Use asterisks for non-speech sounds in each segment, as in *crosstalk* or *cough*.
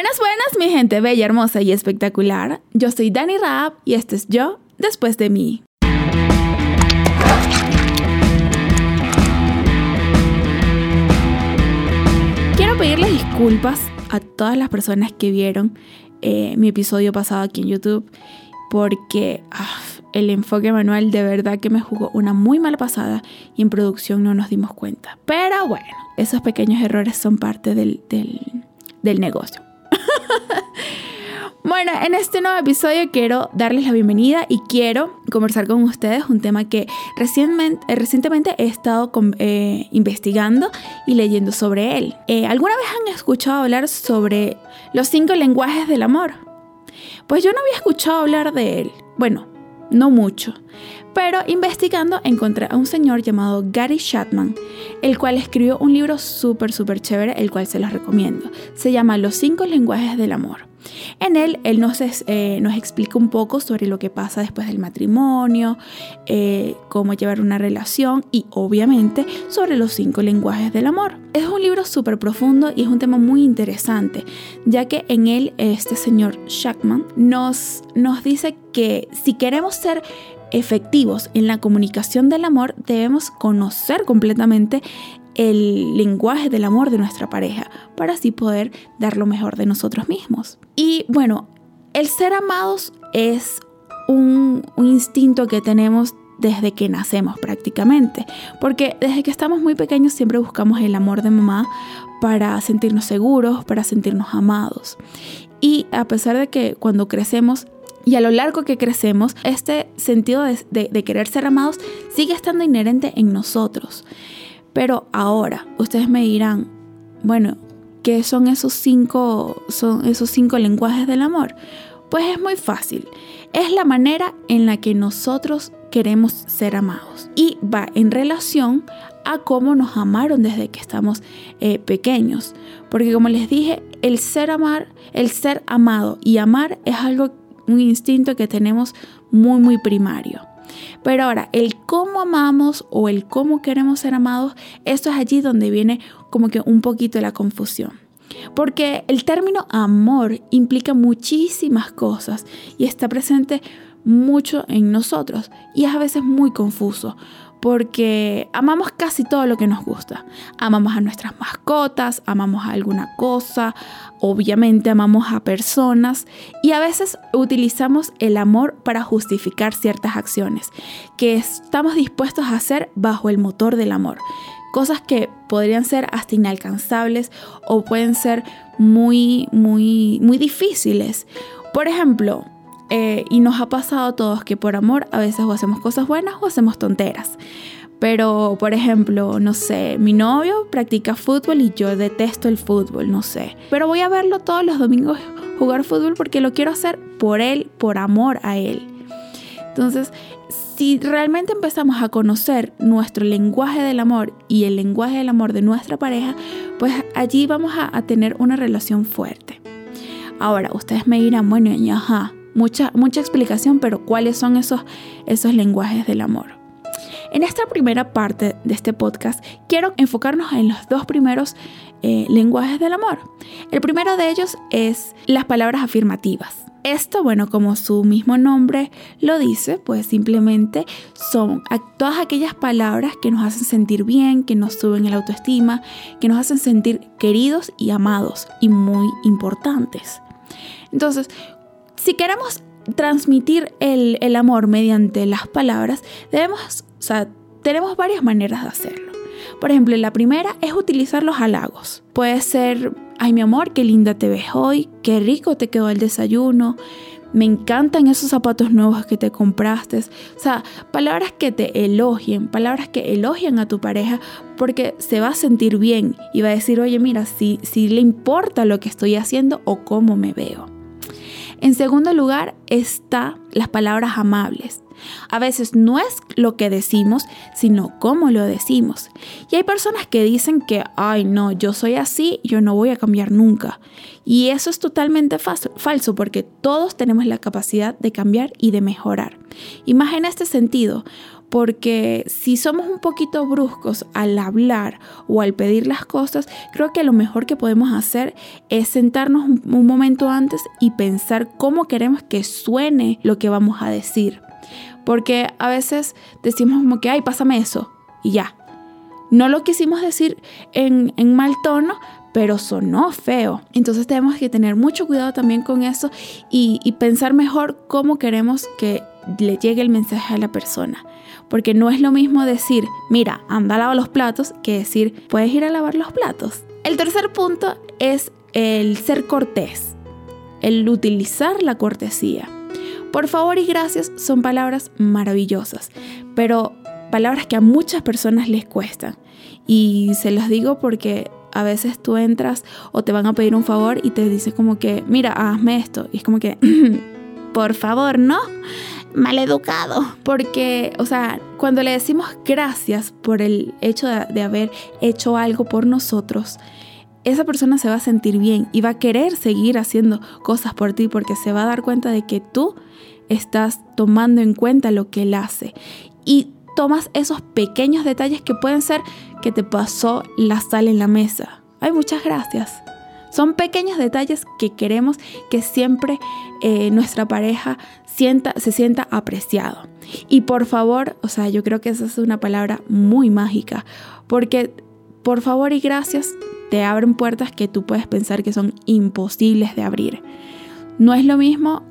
Buenas, buenas, mi gente bella, hermosa y espectacular. Yo soy Dani Raab y este es yo después de mí. Quiero pedirles disculpas a todas las personas que vieron eh, mi episodio pasado aquí en YouTube porque ah, el enfoque manual de verdad que me jugó una muy mala pasada y en producción no nos dimos cuenta. Pero bueno, esos pequeños errores son parte del, del negocio. *laughs* Bueno, en este nuevo episodio quiero darles la bienvenida y quiero conversar con ustedes un tema que recientemente, eh, recientemente he estado eh, investigando y leyendo sobre él. Eh, ¿Alguna vez han escuchado hablar sobre los cinco lenguajes del amor? Pues yo no había escuchado hablar de él. Bueno, no mucho. Pero investigando encontré a un señor llamado Gary Chapman, el cual escribió un libro súper, súper chévere, el cual se los recomiendo. Se llama Los cinco lenguajes del amor. En él, él nos, eh, nos explica un poco sobre lo que pasa después del matrimonio, eh, cómo llevar una relación y obviamente sobre los cinco lenguajes del amor. Es un libro súper profundo y es un tema muy interesante, ya que en él este señor Shackman nos, nos dice que si queremos ser efectivos en la comunicación del amor, debemos conocer completamente el lenguaje del amor de nuestra pareja para así poder dar lo mejor de nosotros mismos. Y bueno, el ser amados es un, instinto que tenemos desde que nacemos prácticamente, porque desde que estamos muy pequeños siempre buscamos el amor de mamá para sentirnos seguros, para sentirnos amados. Y a pesar de que cuando crecemos y a lo largo que crecemos, este sentido de querer ser amados sigue estando inherente en nosotros. Pero ahora, ustedes me dirán, bueno, ¿qué son esos cinco, son esos cinco lenguajes del amor? Pues es muy fácil. Es la manera en la que nosotros queremos ser amados. Y va en relación a cómo nos amaron desde que estamos eh, pequeños. Porque como les dije, el ser amar, el ser amado y amar es algo, un instinto que tenemos muy, muy primario. Pero ahora, el cómo amamos o el cómo queremos ser amados, esto es allí donde viene como que un poquito la confusión. Porque el término amor implica muchísimas cosas y está presente mucho en nosotros y es a veces muy confuso porque amamos casi todo lo que nos gusta. Amamos a nuestras mascotas, amamos a alguna cosa, obviamente amamos a personas y a veces utilizamos el amor para justificar ciertas acciones que estamos dispuestos a hacer bajo el motor del amor. Cosas que podrían ser hasta inalcanzables o pueden ser muy, muy, muy difíciles. Por ejemplo, eh, y nos ha pasado a todos que por amor a veces o hacemos cosas buenas o hacemos tonteras. Pero, por ejemplo, no sé, mi novio practica fútbol y yo detesto el fútbol, no sé. Pero voy a verlo todos los domingos jugar fútbol porque lo quiero hacer por él, por amor a él. Entonces, si realmente empezamos a conocer nuestro lenguaje del amor y el lenguaje del amor de nuestra pareja, pues allí vamos a, tener una relación fuerte. Ahora, ustedes me dirán, bueno, ajá, mucha, mucha explicación, pero ¿cuáles son esos, esos lenguajes del amor? En esta primera parte de este podcast quiero enfocarnos en los dos primeros eh, lenguajes del amor. El primero de ellos es las palabras afirmativas. Esto, bueno, como su mismo nombre lo dice, pues simplemente son todas aquellas palabras que nos hacen sentir bien, que nos suben el autoestima, que nos hacen sentir queridos y amados y muy importantes. Entonces, si queremos transmitir el, amor mediante las palabras, tenemos varias maneras de hacerlo. Por ejemplo, la primera es utilizar los halagos. Puede ser, ay mi amor, qué linda te ves hoy, qué rico te quedó el desayuno, me encantan esos zapatos nuevos que te compraste. O sea, palabras que te elogien, palabras que elogian a tu pareja porque se va a sentir bien y va a decir, oye, mira, si, si le importa lo que estoy haciendo o cómo me veo. En segundo lugar está las palabras amables. A veces no es lo que decimos, sino cómo lo decimos. Y hay personas que dicen que, ay no, yo soy así, yo no voy a cambiar nunca. Y eso es totalmente falso porque todos tenemos la capacidad de cambiar y de mejorar. Y más en este sentido, porque si somos un poquito bruscos al hablar o al pedir las cosas, creo que lo mejor que podemos hacer es sentarnos un, momento antes y pensar cómo queremos que suene lo que vamos a decir. Porque a veces decimos como que, ay, pásame eso y ya. No lo quisimos decir en, en mal tono, pero sonó feo. Entonces tenemos que tener mucho cuidado también con eso y, y, pensar mejor cómo queremos que le llegue el mensaje a la persona. Porque no es lo mismo decir, mira, anda a los platos, que decir, puedes ir a lavar los platos. El tercer punto es el ser cortés, el utilizar la cortesía. Por favor y gracias son palabras maravillosas, pero palabras que a muchas personas les cuestan. Y se los digo porque a veces tú entras o te van a pedir un favor y te dicen como que, mira, hazme esto. Y es como que, *laughs* por favor, no maleducado, porque, o sea, cuando le decimos gracias por el hecho de, haber hecho algo por nosotros, esa persona se va a sentir bien y va a querer seguir haciendo cosas por ti porque se va a dar cuenta de que tú estás tomando en cuenta lo que él hace. Y tomas esos pequeños detalles que pueden ser que te pasó la sal en la mesa. Ay, muchas gracias. Son pequeños detalles que queremos que siempre eh, nuestra pareja sienta, se sienta apreciado. Y por favor, o sea, yo creo que esa es una palabra muy mágica, porque por favor y gracias te abren puertas que tú puedes pensar que son imposibles de abrir. No es lo mismo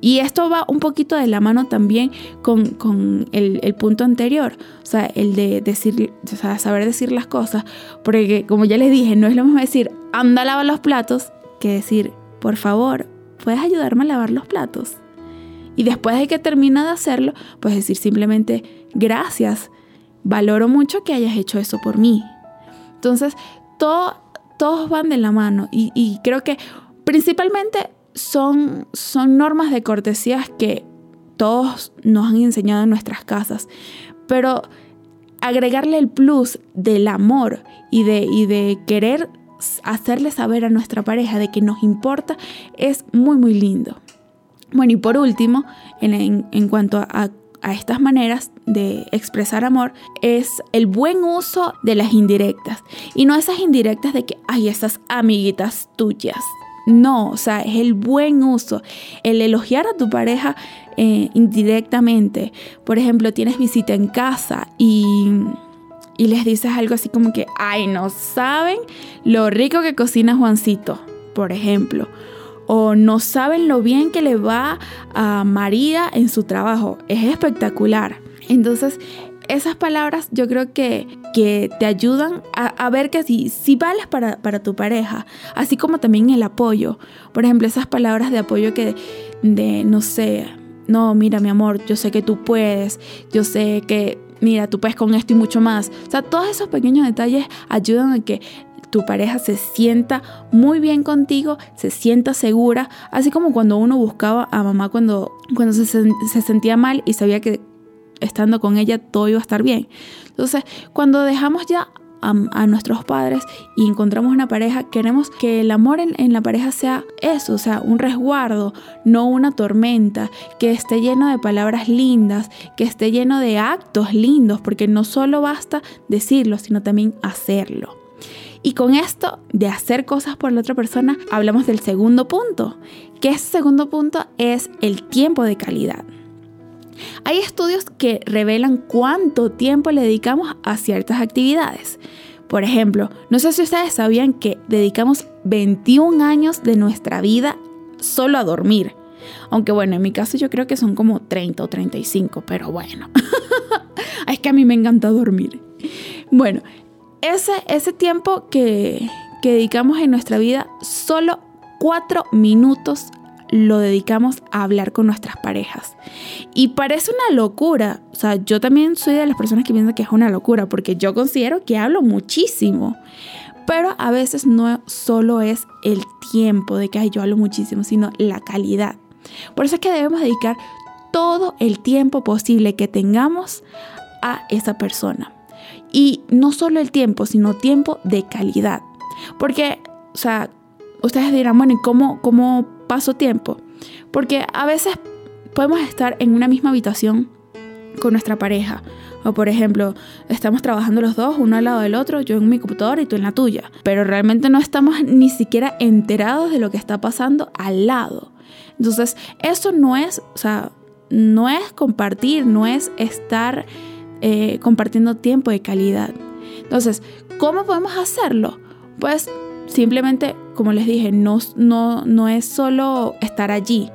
y esto va un poquito de la mano también con, el, punto anterior, o sea, el de decir, saber decir las cosas, porque como ya les dije, no es lo mismo decir, anda a lavar los platos, que decir, por favor, ¿puedes ayudarme a lavar los platos? Y después de que termina de hacerlo, pues decir simplemente, gracias, valoro mucho que hayas hecho eso por mí. Entonces, todo, todos van de la mano y, y creo que principalmente son, son normas de cortesías que todos nos han enseñado en nuestras casas, pero agregarle el plus del amor y de, y de querer hacerle saber a nuestra pareja de que nos importa es muy muy lindo. Bueno, y por último, en, cuanto a, estas maneras de expresar amor, es el buen uso de las indirectas. Y no esas indirectas de que, hay esas amiguitas tuyas. No, o sea, es el buen uso, el elogiar a tu pareja eh, indirectamente. Por ejemplo, tienes visita en casa y, y les dices algo así como que, ay, no saben lo rico que cocina Juancito, por ejemplo. O no saben lo bien que le va a María en su trabajo. Es espectacular. Entonces, esas palabras yo creo que, que te ayudan a, ver que si, si vales para, para, tu pareja, así como también el apoyo. Por ejemplo, esas palabras de apoyo que, de, no sé, no, mira mi amor, yo sé que tú puedes, yo sé que, mira, tú puedes con esto y mucho más. O sea, todos esos pequeños detalles ayudan a que tu pareja se sienta muy bien contigo, se sienta segura, así como cuando uno buscaba a mamá cuando, cuando se, se sentía mal y sabía que estando con ella todo iba a estar bien. Entonces, cuando dejamos ya a, nuestros padres y encontramos una pareja, queremos que el amor en, la pareja sea eso, o sea, un resguardo, no una tormenta, que esté lleno de palabras lindas, que esté lleno de actos lindos, porque no solo basta decirlo, sino también hacerlo. Y con esto de hacer cosas por la otra persona, hablamos del segundo punto, que ese segundo punto es el tiempo de calidad. Hay estudios que revelan cuánto tiempo le dedicamos a ciertas actividades. Por ejemplo, no sé si ustedes sabían que dedicamos 21 años de nuestra vida solo a dormir. Aunque bueno, en mi caso yo creo que son como 30 o 35, pero bueno. *laughs* es que a mí me encanta dormir. Bueno, ese, ese tiempo que, que dedicamos en nuestra vida, solo 4 minutos lo dedicamos a hablar con nuestras parejas. Y parece una locura. O sea, yo también soy de las personas que piensan que es una locura porque yo considero que hablo muchísimo. Pero a veces no solo es el tiempo de que yo hablo muchísimo, sino la calidad. Por eso es que debemos dedicar todo el tiempo posible que tengamos a esa persona. Y no solo el tiempo, sino tiempo de calidad. Porque, o sea, ustedes dirán, bueno, ¿y cómo, cómo paso tiempo? Porque a veces podemos estar en una misma habitación con nuestra pareja. O por ejemplo, estamos trabajando los dos, uno al lado del otro, yo en mi computadora y tú en la tuya. Pero realmente no estamos ni siquiera enterados de lo que está pasando al lado. Entonces, eso no es, o sea, no es compartir, no es estar eh, compartiendo tiempo de calidad. Entonces, ¿cómo podemos hacerlo? Pues simplemente, como les dije, no, no, no es solo estar allí,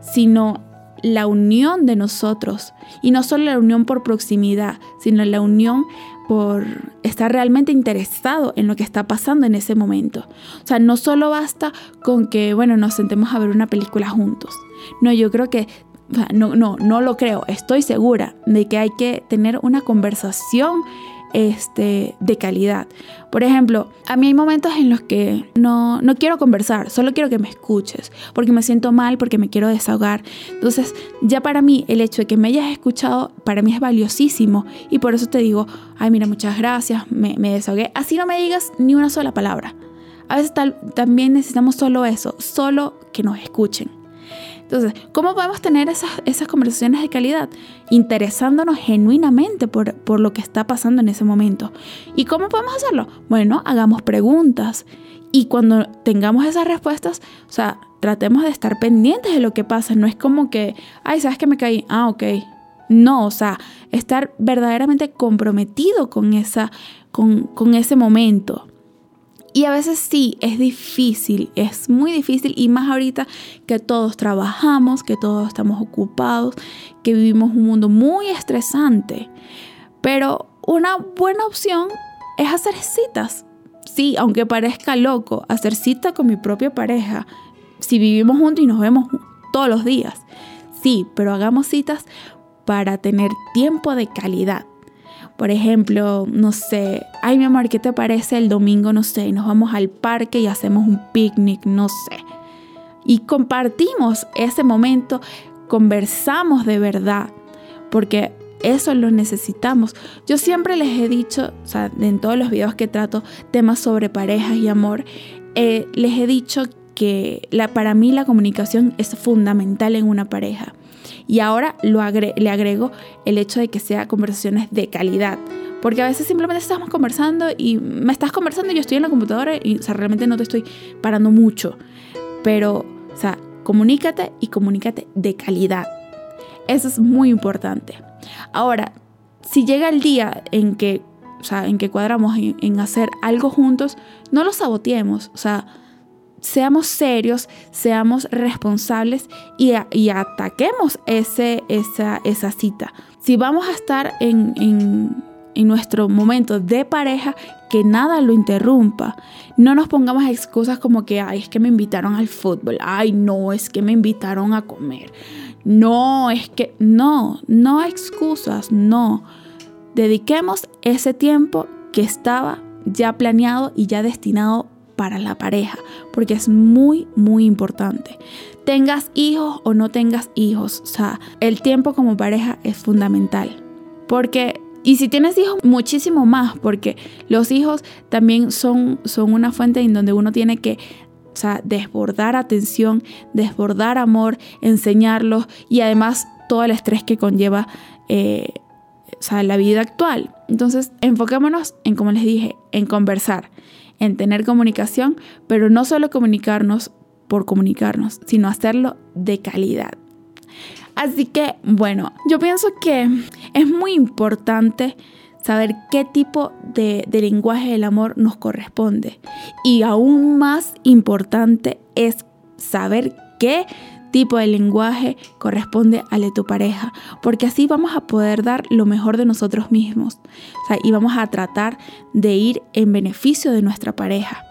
sino la unión de nosotros. Y no solo la unión por proximidad, sino la unión por estar realmente interesado en lo que está pasando en ese momento. O sea, no solo basta con que, bueno, nos sentemos a ver una película juntos. No, yo creo que, no, no, no lo creo, estoy segura de que hay que tener una conversación este, de calidad. Por ejemplo, a mí hay momentos en los que no, no quiero conversar, solo quiero que me escuches, porque me siento mal, porque me quiero desahogar. Entonces, ya para mí el hecho de que me hayas escuchado, para mí es valiosísimo y por eso te digo, ay, mira, muchas gracias, me, me desahogué. Así no me digas ni una sola palabra. A veces también necesitamos solo eso, solo que nos escuchen. Entonces, ¿cómo podemos tener esas, esas conversaciones de calidad? Interesándonos genuinamente por, por lo que está pasando en ese momento. ¿Y cómo podemos hacerlo? Bueno, hagamos preguntas. Y cuando tengamos esas respuestas, o sea, tratemos de estar pendientes de lo que pasa. No es como que, ay, ¿sabes que me caí? Ah, ok. No, o sea, estar verdaderamente comprometido con, esa, con, con ese momento. Y a veces sí, es difícil, es muy difícil y más ahorita que todos trabajamos, que todos estamos ocupados, que vivimos un mundo muy estresante. Pero una buena opción es hacer citas. Sí, aunque parezca loco, hacer cita con mi propia pareja. Si vivimos juntos y nos vemos todos los días. Sí, pero hagamos citas para tener tiempo de calidad por ejemplo, no sé, ay mi amor, ¿qué te parece el domingo? No sé, nos vamos al parque y hacemos un picnic, no sé. Y compartimos ese momento, conversamos de verdad, porque eso lo necesitamos. Yo siempre les he dicho, o sea, en todos los videos que trato temas sobre parejas y amor, eh, les he dicho que la, para mí la comunicación es fundamental en una pareja. Y ahora le agrego el hecho de que sea conversaciones de calidad. Porque a veces simplemente estamos conversando y me estás conversando y yo estoy en la computadora y o sea, realmente no te estoy parando mucho. Pero, o sea, comunícate y comunícate de calidad. Eso es muy importante. Ahora, si llega el día en que, o sea, en que cuadramos en, en hacer algo juntos, no lo saboteemos. O sea, seamos serios, seamos responsables y, ataquemos ese, esa, esa, cita. Si vamos a estar en, en, nuestro momento de pareja, que nada lo interrumpa. No nos pongamos excusas como que, ay, es que me invitaron al fútbol, ay, no, es que me invitaron a comer. No, es que, no, no excusas, no. Dediquemos ese tiempo que estaba ya planeado y ya destinado para la pareja, porque es muy, muy importante. Tengas hijos o no tengas hijos, o sea, el tiempo como pareja es fundamental. Porque, y si tienes hijos, muchísimo más, porque los hijos también son, son una fuente en donde uno tiene que o sea, desbordar atención, desbordar amor, enseñarlos y además todo el estrés que conlleva eh, o sea, la vida actual. Entonces, enfoquémonos en, como les dije, en conversar, en tener comunicación, pero no solo comunicarnos por comunicarnos, sino hacerlo de calidad. Así que, bueno, yo pienso que es muy importante saber qué tipo de, lenguaje del amor nos corresponde. Y aún más importante es saber qué tipo de lenguaje corresponde al de tu pareja, porque así vamos a poder dar lo mejor de nosotros mismos y vamos a tratar de ir en beneficio de nuestra pareja,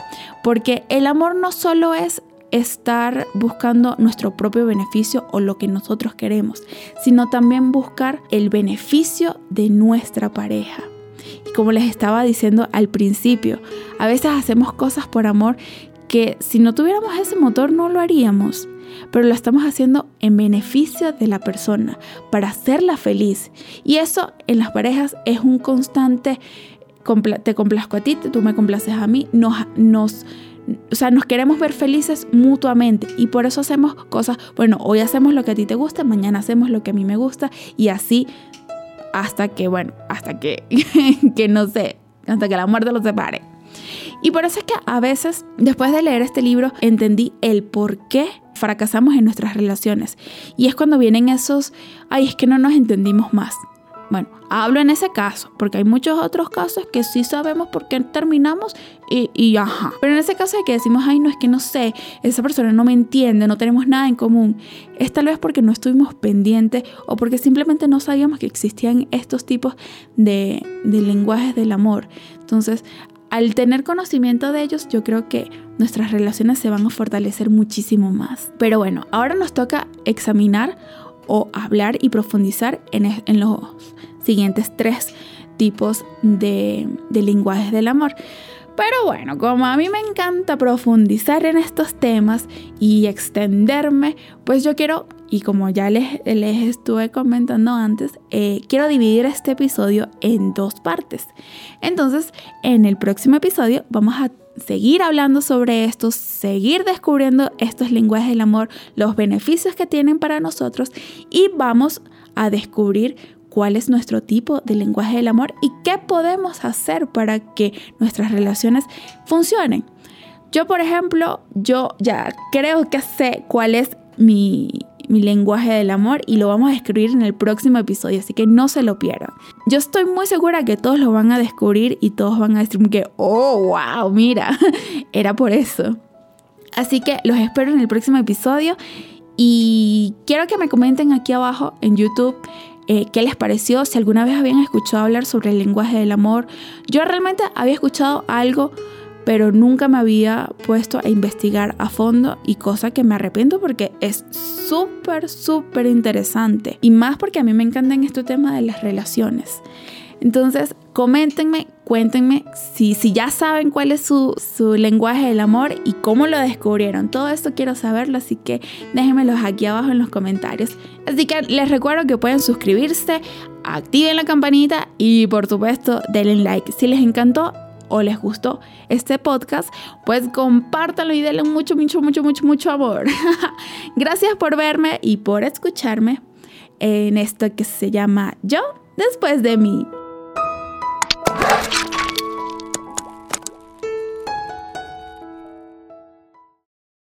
porque el amor no solo es estar buscando nuestro propio beneficio o lo que nosotros queremos, sino también buscar el beneficio de nuestra pareja. Y como les estaba diciendo al principio, a veces hacemos cosas por amor que si no tuviéramos ese motor no lo haríamos pero lo estamos haciendo en beneficio de la persona, para hacerla feliz. Y eso en las parejas es un constante, te complazco a ti, tú me complaces a mí, nos, nos, o sea, nos queremos ver felices mutuamente y por eso hacemos cosas, bueno, hoy hacemos lo que a ti te gusta, mañana hacemos lo que a mí me gusta y así hasta que, bueno, hasta que, *laughs* que no sé, hasta que la muerte los separe. Y por eso es que a veces, después de leer este libro, entendí el por qué fracasamos en nuestras relaciones. Y es cuando vienen esos, ay, es que no nos entendimos más. Bueno, hablo en ese caso, porque hay muchos otros casos que sí sabemos por qué terminamos y, y, ajá. Pero en ese caso de que decimos, ay, no es que no sé, esa persona no me entiende, no tenemos nada en común, es tal vez porque no estuvimos pendientes o porque simplemente no sabíamos que existían estos tipos de, de lenguajes del amor. Entonces, al tener conocimiento de ellos, yo creo que nuestras relaciones se van a fortalecer muchísimo más. Pero bueno, ahora nos toca examinar o hablar y profundizar en, los siguientes tres tipos de, de lenguajes del amor. Pero bueno, como a mí me encanta profundizar en estos temas y extenderme, pues yo quiero, y como ya les, les estuve comentando antes, eh, quiero dividir este episodio en dos partes. Entonces, en el próximo episodio vamos a seguir hablando sobre esto, seguir descubriendo estos lenguajes del amor, los beneficios que tienen para nosotros y vamos a descubrir cuál es nuestro tipo de lenguaje del amor y qué podemos hacer para que nuestras relaciones funcionen. Yo, por ejemplo, yo ya creo que sé cuál es mi, mi lenguaje del amor y lo vamos a descubrir en el próximo episodio, así que no se lo pierdan. Yo estoy muy segura que todos lo van a descubrir y todos van a decir que, oh, wow, mira, *laughs* era por eso. Así que los espero en el próximo episodio y quiero que me comenten aquí abajo en YouTube eh, qué les pareció, si alguna vez habían escuchado hablar sobre el lenguaje del amor. Yo realmente había escuchado algo, pero nunca me había puesto a investigar a fondo y cosa que me arrepiento porque es súper, súper interesante. Y más porque a mí me encantan este tema de las relaciones. Entonces, coméntenme, cuéntenme si, si ya saben cuál es su, su, lenguaje del amor y cómo lo descubrieron. Todo esto quiero saberlo, así que déjenmelos aquí abajo en los comentarios. Así que les recuerdo que pueden suscribirse, activen la campanita y por supuesto denle like. Si les encantó o les gustó este podcast, pues compártanlo y denle mucho, mucho, mucho, mucho, mucho amor. *laughs* Gracias por verme y por escucharme en esto que se llama Yo después de mí.